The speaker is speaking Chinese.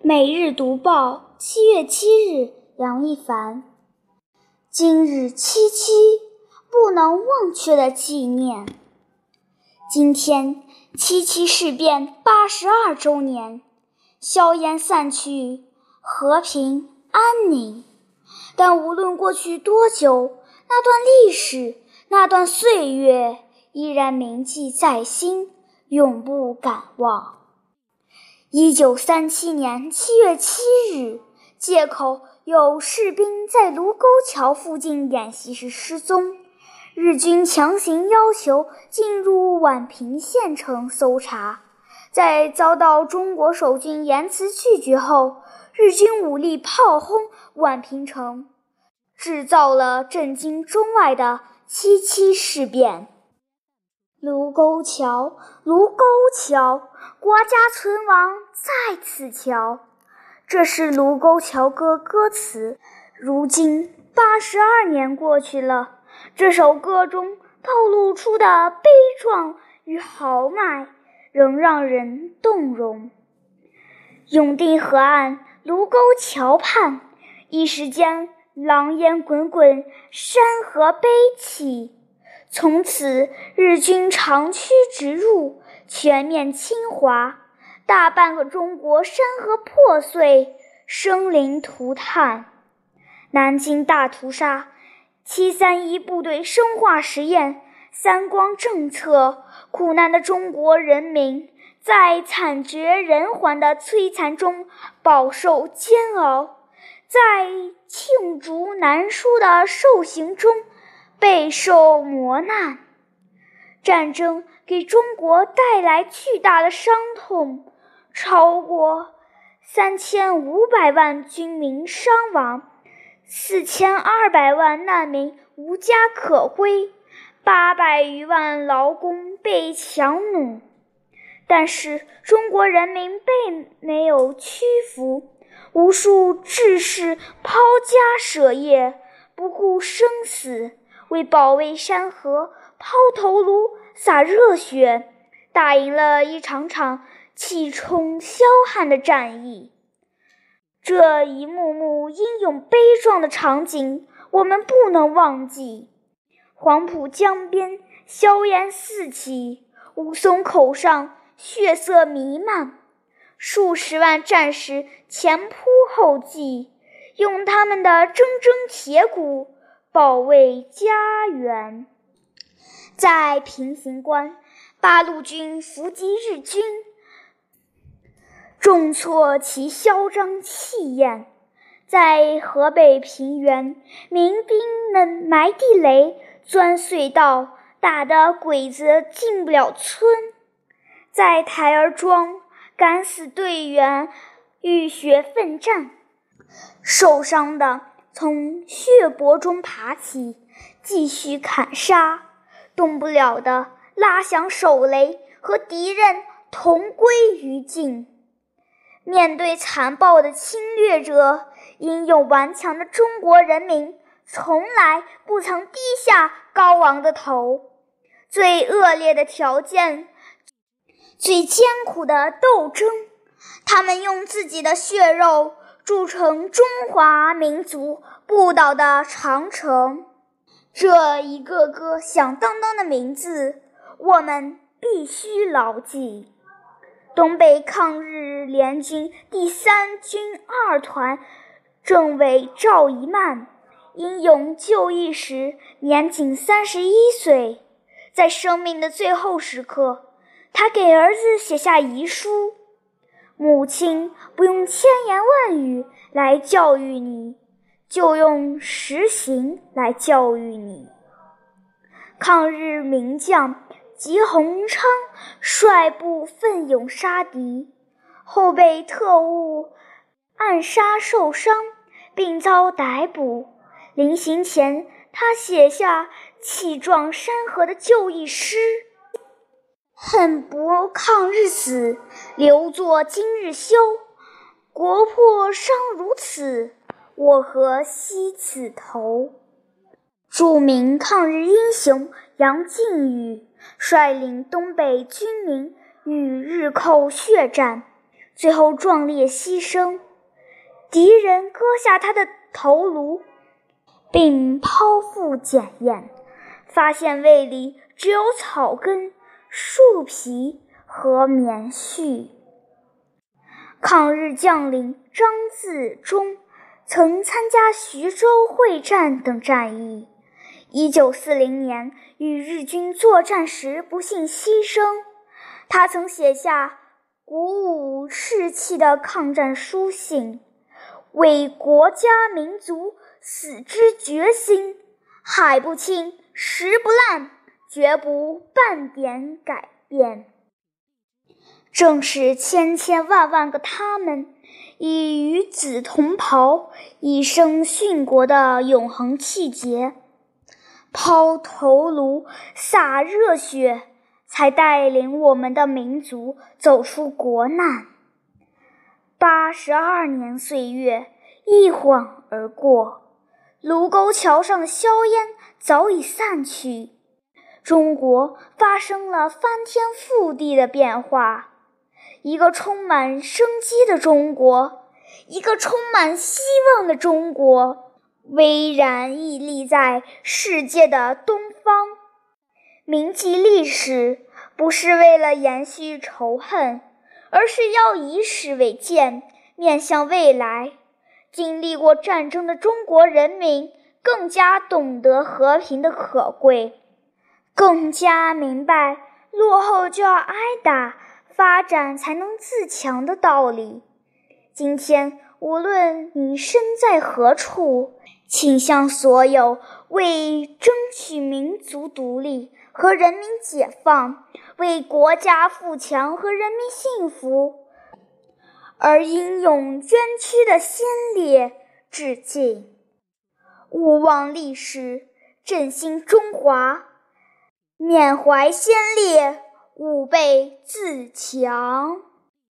每日读报，七月七日，杨一凡。今日七七，不能忘却的纪念。今天七七事变八十二周年，硝烟散去，和平安宁。但无论过去多久，那段历史，那段岁月，依然铭记在心，永不敢忘。一九三七年七月七日，借口有士兵在卢沟桥附近演习时失踪，日军强行要求进入宛平县城搜查。在遭到中国守军严词拒绝后，日军武力炮轰宛平城，制造了震惊中外的七七事变。卢沟桥，卢沟桥，国家存亡在此桥。这是《卢沟桥歌》歌词。如今八十二年过去了，这首歌中透露出的悲壮与豪迈，仍让人动容。永定河岸，卢沟桥畔，一时间狼烟滚滚，山河悲泣。从此，日军长驱直入，全面侵华，大半个中国山河破碎，生灵涂炭。南京大屠杀，七三一部队生化实验，三光政策，苦难的中国人民在惨绝人寰的摧残中饱受煎熬，在罄竹难书的受刑中。备受磨难，战争给中国带来巨大的伤痛，超过三千五百万军民伤亡，四千二百万难民无家可归，八百余万劳工被强弩。但是中国人民并没有屈服，无数志士抛家舍业，不顾生死。为保卫山河，抛头颅，洒热血，打赢了一场场气冲霄汉的战役。这一幕幕英勇悲壮的场景，我们不能忘记。黄浦江边，硝烟四起；武松口上，血色弥漫。数十万战士前仆后继，用他们的铮铮铁骨。保卫家园，在平型关，八路军伏击日军，重挫其嚣张气焰；在河北平原，民兵们埋地雷、钻隧道，打得鬼子进不了村；在台儿庄，敢死队员浴血奋战，受伤的。从血泊中爬起，继续砍杀；动不了的，拉响手雷，和敌人同归于尽。面对残暴的侵略者，英勇顽强的中国人民从来不曾低下高昂的头。最恶劣的条件，最艰苦的斗争，他们用自己的血肉。筑成中华民族不倒的长城，这一个个响当当的名字，我们必须牢记。东北抗日联军第三军二团政委赵一曼英勇就义时年仅三十一岁，在生命的最后时刻，他给儿子写下遗书。母亲不用千言万语来教育你，就用实行来教育你。抗日名将吉鸿昌率部奋勇杀敌，后被特务暗杀受伤，并遭逮捕。临行前，他写下气壮山河的就义诗。恨不抗日死，留作今日休。国破伤如此，我何惜此头？著名抗日英雄杨靖宇率领东北军民与日寇血战，最后壮烈牺牲。敌人割下他的头颅，并剖腹检验，发现胃里只有草根、树皮和棉絮。抗日将领张自忠曾参加徐州会战等战役。一九四零年与日军作战时不幸牺牲。他曾写下鼓舞士气的抗战书信。为国家民族死之决心，海不清，石不烂，绝不半点改变。正是千千万万个他们，以与子同袍，以生殉国的永恒气节，抛头颅，洒热血，才带领我们的民族走出国难。八十二年岁月一晃而过，卢沟桥上的硝烟早已散去，中国发生了翻天覆地的变化，一个充满生机的中国，一个充满希望的中国，巍然屹立在世界的东方。铭记历史，不是为了延续仇恨。而是要以史为鉴，面向未来。经历过战争的中国人民更加懂得和平的可贵，更加明白落后就要挨打，发展才能自强的道理。今天，无论你身在何处，请向所有为争取民族独立。和人民解放，为国家富强和人民幸福而英勇捐躯的先烈致敬。勿忘历史，振兴中华，缅怀先烈，吾辈自强。